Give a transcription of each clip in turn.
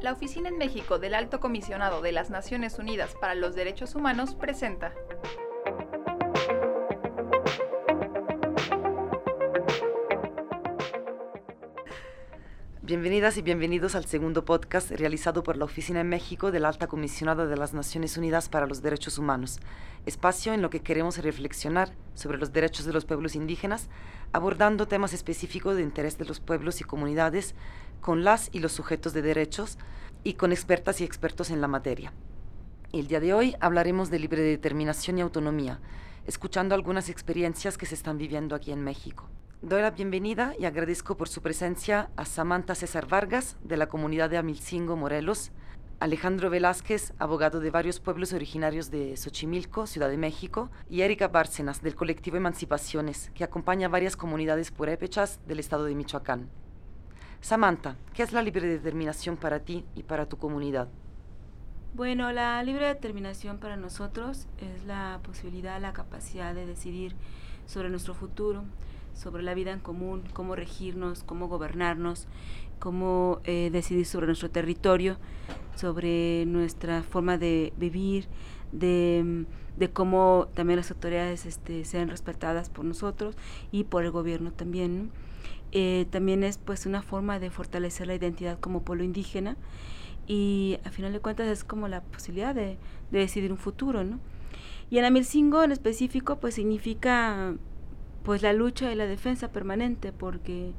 La Oficina en México del Alto Comisionado de las Naciones Unidas para los Derechos Humanos presenta Bienvenidas y bienvenidos al segundo podcast realizado por la Oficina en México de la Alta Comisionada de las Naciones Unidas para los Derechos Humanos, espacio en lo que queremos reflexionar sobre los derechos de los pueblos indígenas, abordando temas específicos de interés de los pueblos y comunidades con las y los sujetos de derechos y con expertas y expertos en la materia. El día de hoy hablaremos de libre determinación y autonomía, escuchando algunas experiencias que se están viviendo aquí en México. Doy la bienvenida y agradezco por su presencia a Samantha César Vargas, de la comunidad de Amilcingo, Morelos, Alejandro Velázquez, abogado de varios pueblos originarios de Xochimilco, Ciudad de México, y Erika Bárcenas, del colectivo Emancipaciones, que acompaña a varias comunidades purépechas del estado de Michoacán. Samantha, ¿qué es la libre determinación para ti y para tu comunidad? Bueno, la libre determinación para nosotros es la posibilidad, la capacidad de decidir sobre nuestro futuro, sobre la vida en común, cómo regirnos, cómo gobernarnos, cómo eh, decidir sobre nuestro territorio, sobre nuestra forma de vivir, de, cómo también las autoridades este, sean respetadas por nosotros y por el gobierno también. Eh, también es pues una forma de fortalecer la identidad como pueblo indígena y a final de cuentas es como la posibilidad de, de decidir un futuro, ¿no? Y en Amilcingo en específico pues significa pues la lucha y la defensa permanente porque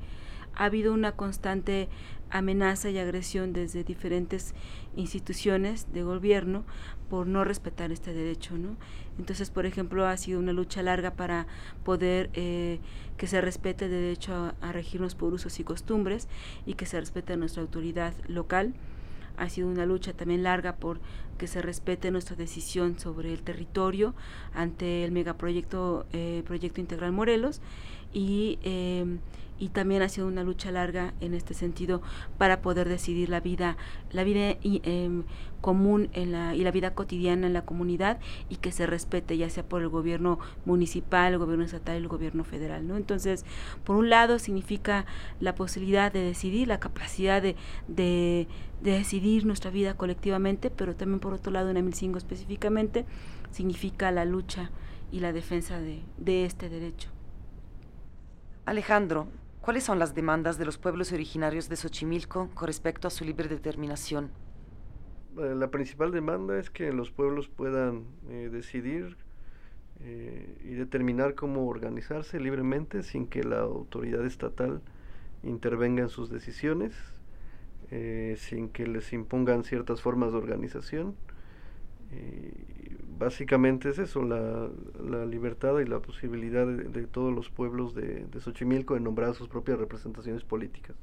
ha habido una constante amenaza y agresión desde diferentes instituciones de gobierno por no respetar este derecho, ¿no? Entonces, por ejemplo, ha sido una lucha larga para poder eh, que se respete el derecho a, a, regirnos por usos y costumbres y que se respete nuestra autoridad local. Ha sido una lucha también larga por que se respete nuestra decisión sobre el territorio ante el megaproyecto eh, Proyecto Integral Morelos y, em, y también ha sido una lucha larga en este sentido para poder decidir la vida, la vida em, común en la, y la vida cotidiana en la comunidad y que se respete ya sea por el gobierno municipal, el gobierno estatal y el gobierno federal. ¿no? Entonces, por un lado significa la posibilidad de decidir, la capacidad de, de, de decidir nuestra vida colectivamente, pero también por otro lado en Emilcingo específicamente significa la lucha y la defensa de, de este derecho. Alejandro, ¿cuáles son las demandas de los pueblos originarios de Xochimilco con respecto a su libre determinación? Eh, la principal demanda es que los pueblos puedan eh, decidir eh, y determinar cómo organizarse libremente sin que la autoridad estatal intervenga en sus decisiones sin que les impongan ciertas formas de organización. Básicamente es eso, la, la, libertad y la posibilidad de, todos los pueblos de, de, Xochimilco de nombrar sus propias representaciones políticas.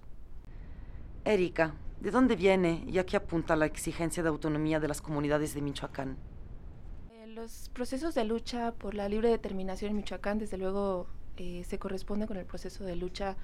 Erika, ¿de dónde viene y a qué apunta la exigencia de autonomía de las comunidades de Michoacán? Eh, los procesos de lucha por la libre determinación en Michoacán, desde luego, eh, se corresponden con el proceso de lucha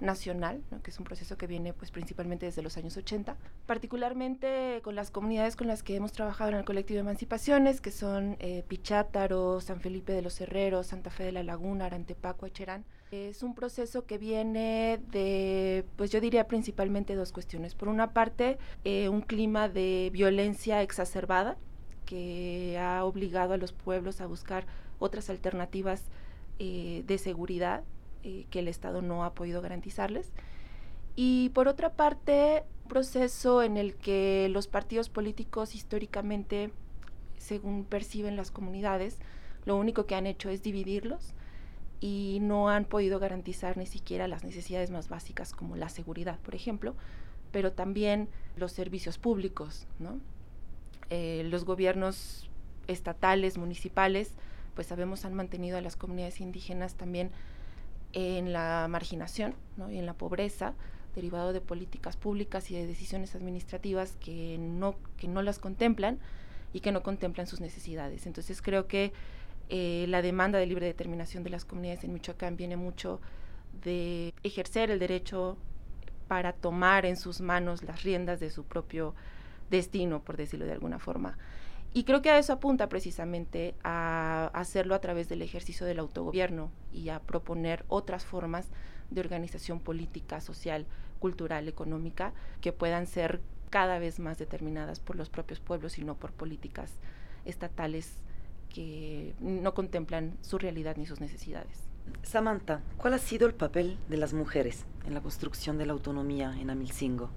nacional, ¿no? que es un proceso que viene pues principalmente desde los años 80, particularmente con las comunidades con las que hemos trabajado en el colectivo de emancipaciones, que son eh, Pichátaro, San Felipe de los Herreros, Santa Fe de la Laguna, Arantepaco, Echerán. Es un proceso que viene de, pues yo diría principalmente dos cuestiones. Por una parte, eh, un clima de violencia exacerbada que ha obligado a los pueblos a buscar otras alternativas eh, de seguridad eh, que el Estado no ha podido garantizarles. Y por otra parte, proceso en el que los partidos políticos históricamente, según perciben las comunidades, lo único que han hecho es dividirlos y no han podido garantizar ni siquiera las necesidades más básicas como la seguridad, por ejemplo, pero también los servicios públicos, ¿no? Eh, los gobiernos estatales, municipales, pues sabemos han mantenido a las comunidades indígenas también en la marginación ¿no? y en la pobreza derivado de políticas públicas y de decisiones administrativas que no, que no las contemplan y que no contemplan sus necesidades. Entonces creo que eh, la demanda de libre determinación de las comunidades en Michoacán viene mucho de ejercer el derecho para tomar en sus manos las riendas de su propio destino, por decirlo de alguna forma. Y creo que a eso apunta precisamente a hacerlo a través del ejercicio del autogobierno y a proponer otras formas de organización política, social, cultural, económica, que puedan ser cada vez más determinadas por los propios pueblos y no por políticas estatales que no contemplan su realidad ni sus necesidades. Samantha, ¿cuál ha sido el papel de las mujeres en la construcción de la autonomía en Amilcingo?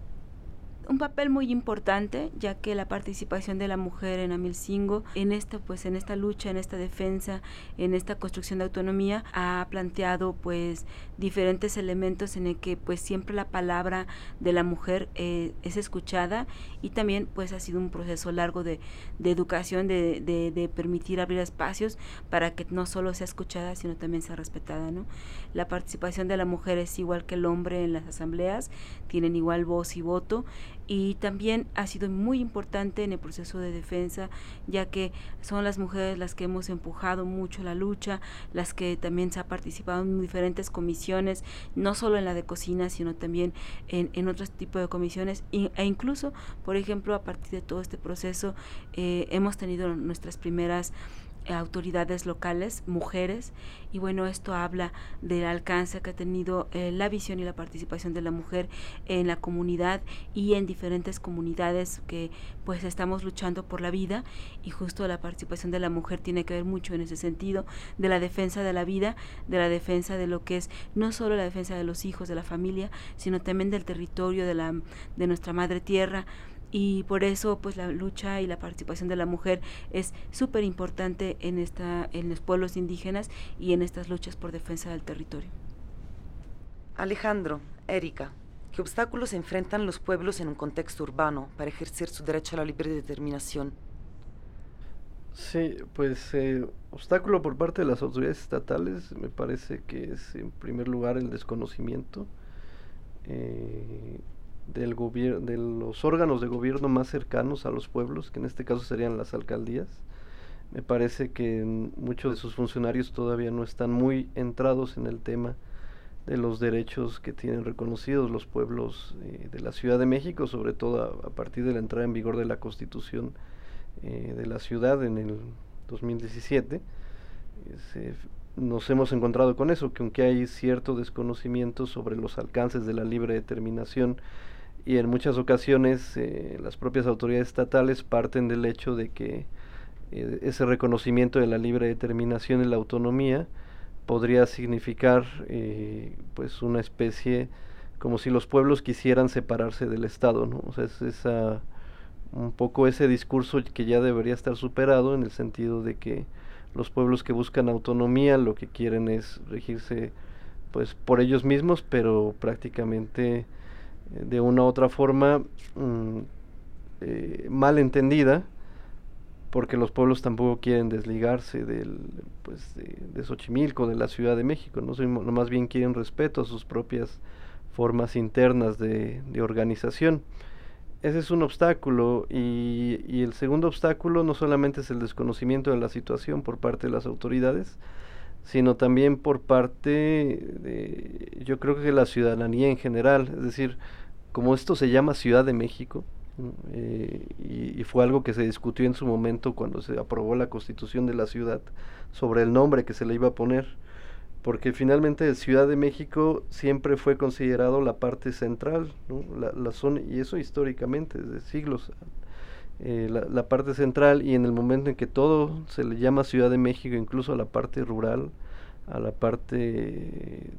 Un papel muy importante ya que la participación de la mujer en Amilcingo en esta pues en esta lucha en esta defensa en esta construcción de autonomía ha planteado pues diferentes elementos en el que pues siempre la palabra de la mujer eh, es escuchada y también pues ha sido un proceso largo de, educación de, de, de, permitir abrir espacios para que no solo sea escuchada sino también sea respetada ¿no? la participación de la mujer es igual que el hombre en las asambleas tienen igual voz y voto y también ha sido muy importante en el proceso de defensa, ya que son las mujeres las que hemos empujado mucho la lucha, las que también se ha participado en diferentes comisiones, no solo en la de cocina, sino también en, en otros tipos de comisiones, e incluso, por ejemplo, a partir de todo este proceso, eh, hemos tenido nuestras primeras autoridades locales, mujeres, y bueno, esto habla del alcance que ha tenido eh, la visión y la participación de la mujer en la comunidad y en diferentes comunidades que pues estamos luchando por la vida y justo la participación de la mujer tiene que ver mucho en ese sentido, de la defensa de la vida, de la defensa de lo que es no solo la defensa de los hijos, de la familia, sino también del territorio, de, la, de nuestra madre tierra, y por eso pues la lucha y la participación de la mujer es súper importante en esta en los pueblos indígenas y en estas luchas por defensa del territorio. Alejandro, Erika, ¿qué obstáculos enfrentan los pueblos en un contexto urbano para ejercer su derecho a la libre determinación? Sí, pues eh, obstáculo por parte de las autoridades estatales me parece que es en primer lugar el desconocimiento. Eh, del de los órganos de gobierno más cercanos a los pueblos, que en este caso serían las alcaldías. Me parece que muchos de sus funcionarios todavía no están muy entrados en el tema de los derechos que tienen reconocidos los pueblos eh, de la Ciudad de México, sobre todo a, partir de la entrada en vigor de la Constitución eh, de la ciudad en el 2017. Nos hemos encontrado con eso, que aunque hay cierto desconocimiento sobre los alcances de la libre determinación y en muchas ocasiones eh, las propias autoridades estatales parten del hecho de que eh, ese reconocimiento de la libre determinación y la autonomía podría significar eh, pues una especie como si los pueblos quisieran separarse del Estado, ¿no? O sea, es esa, un poco ese discurso que ya debería estar superado en el sentido de que los pueblos que buscan autonomía lo que quieren es regirse pues por ellos mismos, pero prácticamente de una u otra forma mm, eh, mal entendida, porque los pueblos tampoco quieren desligarse del, pues, de, de Xochimilco, de la Ciudad de México, ¿no? más bien quieren respeto a sus propias formas internas de organización. Ese es un obstáculo y, y, el segundo obstáculo no solamente es el desconocimiento de la situación por parte de las autoridades, sino también por parte de, yo creo que la ciudadanía en general, es decir, como esto se llama Ciudad de México, eh, y, fue algo que se discutió en su momento cuando se aprobó la constitución de la ciudad sobre el nombre que se le iba a poner, porque finalmente Ciudad de México siempre fue considerado la parte central, la, la, zona, y eso históricamente, desde siglos, eh, la, la, parte central, y en el momento en que todo se le llama Ciudad de México, incluso a la parte rural, a la parte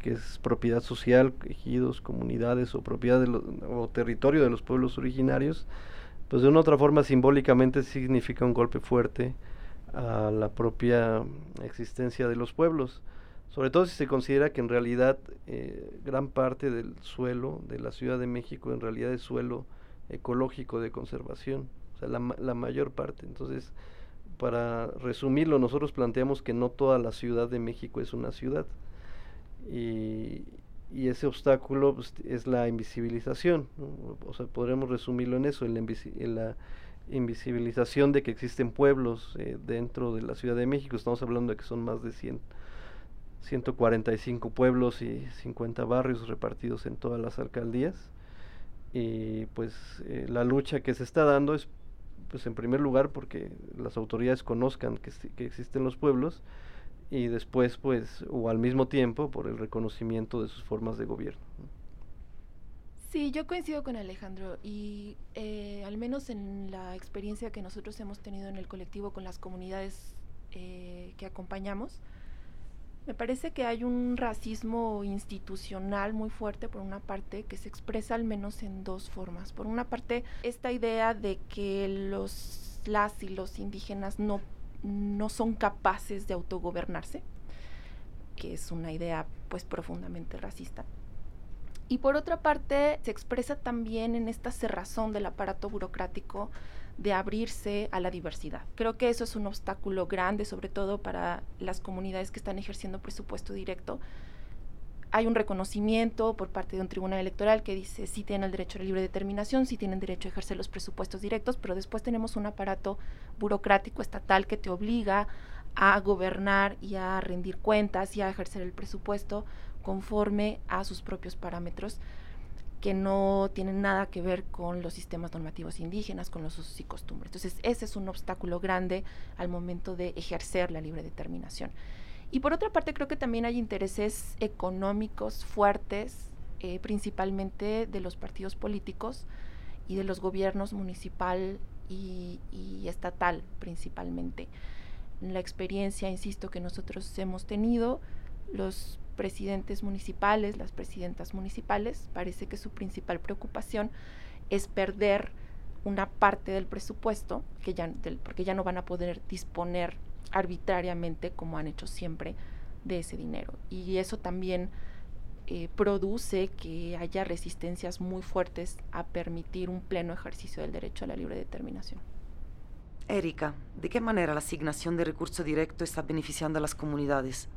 que es propiedad social, ejidos, comunidades o propiedad de o territorio de los pueblos originarios, pues de una otra forma simbólicamente significa un golpe fuerte a la propia existencia de los pueblos, sobre todo si se considera que en realidad eh, gran parte del suelo de la Ciudad de México en realidad es suelo ecológico de conservación, o sea, la, la mayor parte. Entonces, para resumirlo, nosotros planteamos que no toda la Ciudad de México es una ciudad, y, y ese obstáculo pues, es la invisibilización. O sea, podremos resumirlo en eso, en la, en la invisibilización de que existen pueblos eh, dentro de la Ciudad de México. Estamos hablando de que son más de 100, 145 pueblos y 50 barrios repartidos en todas las alcaldías. Y pues eh, la lucha que se está dando es pues en primer lugar porque las autoridades conozcan que, que existen los pueblos y después pues o al mismo tiempo por el reconocimiento de sus formas de gobierno. Sí, yo coincido con Alejandro y eh, al menos en la experiencia que nosotros hemos tenido en el colectivo con las comunidades eh, que acompañamos, me parece que hay un racismo institucional muy fuerte por una parte que se expresa al menos en dos formas. Por una parte, esta idea de que los las y los indígenas no, no son capaces de autogobernarse, que es una idea pues profundamente racista. Y por otra parte, se expresa también en esta cerrazón del aparato burocrático de abrirse a la diversidad. Creo que eso es un obstáculo grande, sobre todo para las comunidades que están ejerciendo presupuesto directo. Hay un reconocimiento por parte de un tribunal electoral que dice sí tienen el derecho a la libre determinación, sí tienen derecho a ejercer los presupuestos directos, pero después tenemos un aparato burocrático estatal que te obliga a gobernar y a rendir cuentas y a ejercer el presupuesto conforme a sus propios parámetros que no tienen nada que ver con los sistemas normativos indígenas, con los usos y costumbres. Entonces, ese es un obstáculo grande al momento de ejercer la libre determinación. Y por otra parte, creo que también hay intereses económicos fuertes, eh, principalmente de los partidos políticos y de los gobiernos municipal y, y estatal, principalmente. En la experiencia, insisto, que nosotros hemos tenido, los presidentes municipales, las presidentas municipales, parece que su principal preocupación es perder una parte del presupuesto, que ya, porque ya no van a poder disponer arbitrariamente, como han hecho siempre, de ese dinero. Y eso también eh, produce que haya resistencias muy fuertes a permitir un pleno ejercicio del derecho a la libre determinación. Erika, ¿de qué manera la asignación de recurso directo está beneficiando a las comunidades?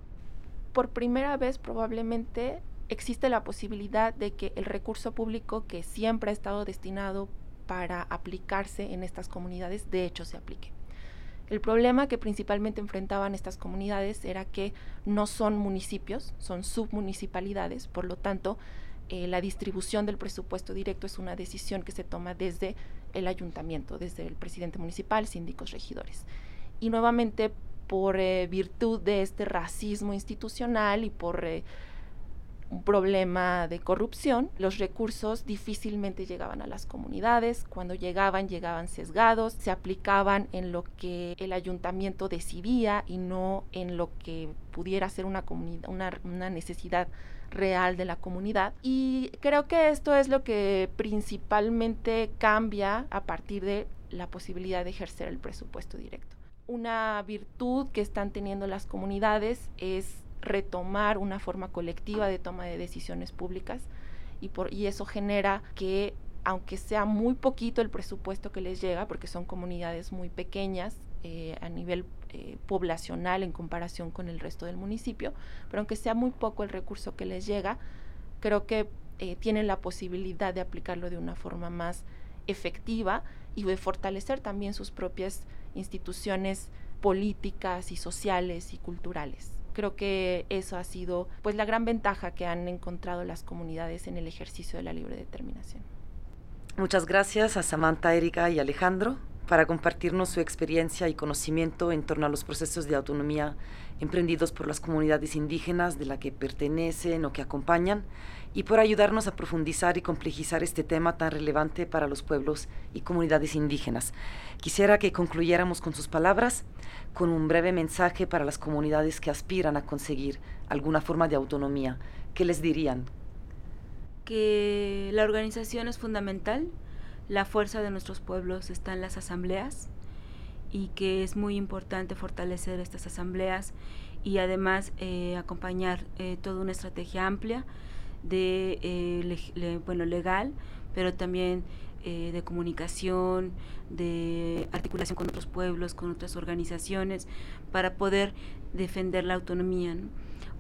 Por primera vez probablemente existe la posibilidad de que el recurso público que siempre ha estado destinado para aplicarse en estas comunidades de hecho se aplique. El problema que principalmente enfrentaban estas comunidades era que no son municipios, son submunicipalidades, por lo tanto, eh, la distribución del presupuesto directo es una decisión que se toma desde el ayuntamiento, desde el presidente municipal, síndicos, regidores. Y nuevamente por eh, virtud de este racismo institucional y por eh, un problema de corrupción, los recursos difícilmente llegaban a las comunidades, cuando llegaban llegaban sesgados, se aplicaban en lo que el ayuntamiento decidía y no en lo que pudiera ser una, una, una necesidad real de la comunidad. Y creo que esto es lo que principalmente cambia a partir de la posibilidad de ejercer el presupuesto directo una virtud que están teniendo las comunidades es retomar una forma colectiva de toma de decisiones públicas y, por, y eso genera que aunque sea muy poquito el presupuesto que les llega, porque son comunidades muy pequeñas eh, a nivel eh, poblacional en comparación con el resto del municipio, pero aunque sea muy poco el recurso que les llega, creo que eh, tienen la posibilidad de aplicarlo de una forma más efectiva y de fortalecer también sus propias instituciones políticas y sociales y culturales. Creo que eso ha sido pues la gran ventaja que han encontrado las comunidades en el ejercicio de la libre determinación. Muchas gracias a Samantha, Erika y Alejandro para compartirnos su experiencia y conocimiento en torno a los procesos de autonomía emprendidos por las comunidades indígenas de la que pertenecen o que acompañan y por ayudarnos a profundizar y complejizar este tema tan relevante para los pueblos y comunidades indígenas. Quisiera que concluyéramos con sus palabras, con un breve mensaje para las comunidades que aspiran a conseguir alguna forma de autonomía. ¿Qué les dirían? Que la organización es fundamental, la fuerza de nuestros pueblos está en las asambleas y que es muy importante fortalecer estas asambleas y además eh, acompañar eh, toda una estrategia amplia de eh, bueno legal pero también de comunicación de articulación con otros pueblos con otras organizaciones para poder defender la autonomía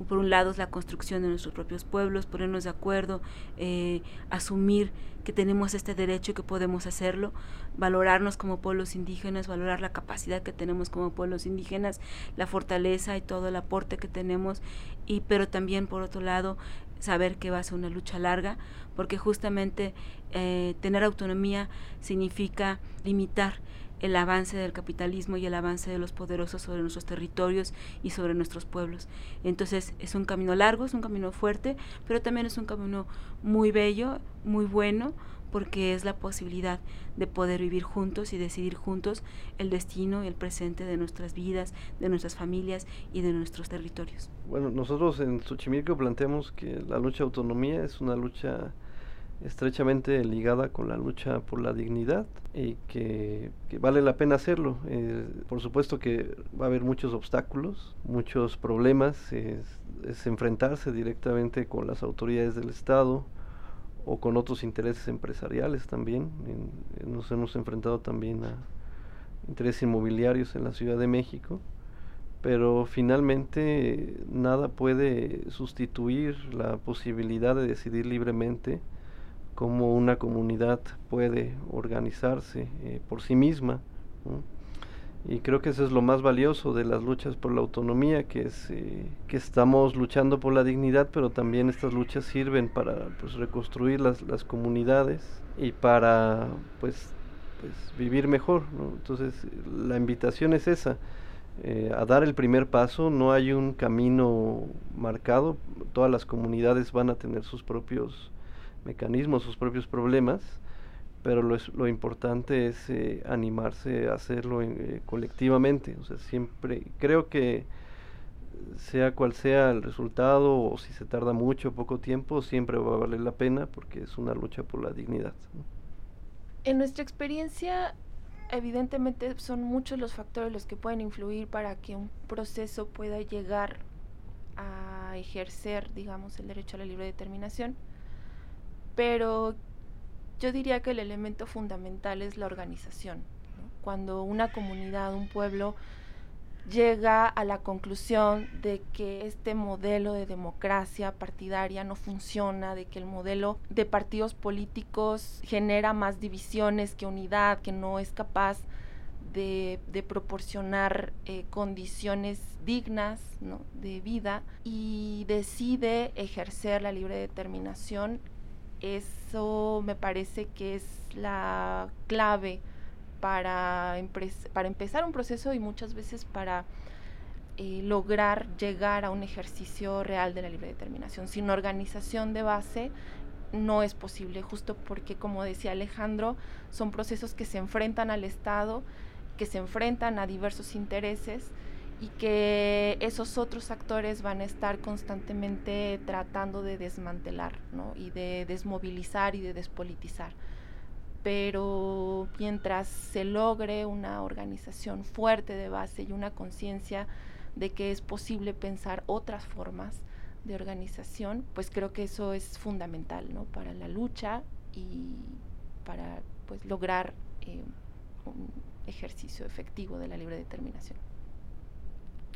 por un lado es la construcción de nuestros propios pueblos, ponernos de acuerdo, eh, asumir que tenemos este derecho y que podemos hacerlo, valorarnos como pueblos indígenas, valorar la capacidad que tenemos como pueblos indígenas, la fortaleza y todo el aporte que tenemos, y pero también por otro lado saber que va a ser una lucha larga, porque justamente eh, tener autonomía significa limitar el avance del capitalismo y el avance de los poderosos sobre nuestros territorios y sobre nuestros pueblos. Entonces es un camino largo, es un camino fuerte, pero también es un camino muy bello, muy bueno, porque es la posibilidad de poder vivir juntos y decidir juntos el destino y el presente de nuestras vidas, de nuestras familias y de nuestros territorios. Bueno, nosotros en Xochimilco planteamos que la lucha de autonomía es una lucha estrechamente ligada con la lucha por la dignidad y que, vale la pena hacerlo. Eh, por supuesto que va a haber muchos obstáculos, muchos problemas, es, enfrentarse directamente con las autoridades del Estado o con otros intereses empresariales también. nos hemos enfrentado también a intereses inmobiliarios en la Ciudad de México pero finalmente nada puede sustituir la posibilidad de decidir libremente cómo una comunidad puede organizarse eh, por sí misma. Y creo que eso es lo más valioso de las luchas por la autonomía, que es eh, que estamos luchando por la dignidad, pero también estas luchas sirven para pues, reconstruir las, las comunidades y para pues, pues vivir mejor. Entonces la invitación es esa, eh, a dar el primer paso, no hay un camino marcado, todas las comunidades van a tener sus propios mecanismos, sus propios problemas, pero lo, lo importante es eh, animarse a hacerlo eh, colectivamente. O sea, siempre creo que sea cual sea el resultado o si se tarda mucho o poco tiempo, siempre va a valer la pena porque es una lucha por la dignidad. En nuestra experiencia, evidentemente son muchos los factores los que pueden influir para que un proceso pueda llegar a ejercer, digamos, el derecho a la libre determinación pero yo diría que el elemento fundamental es la organización. Cuando una comunidad, un pueblo llega a la conclusión de que este modelo de democracia partidaria no funciona, de que el modelo de partidos políticos genera más divisiones que unidad, que no es capaz de, proporcionar eh, condiciones dignas de vida y decide ejercer la libre determinación eso me parece que es la clave para, para empezar un proceso y muchas veces para eh, lograr llegar a un ejercicio real de la libre determinación. Sin organización de base no es posible, justo porque, como decía Alejandro, son procesos que se enfrentan al Estado, que se enfrentan a diversos intereses y que esos otros actores van a estar constantemente tratando de desmantelar ¿no? y de desmovilizar y de despolitizar. Pero mientras se logre una organización fuerte de base y una conciencia de que es posible pensar otras formas de organización, pues creo que eso es fundamental ¿no? para la lucha y para pues, lograr eh, un ejercicio efectivo de la libre determinación.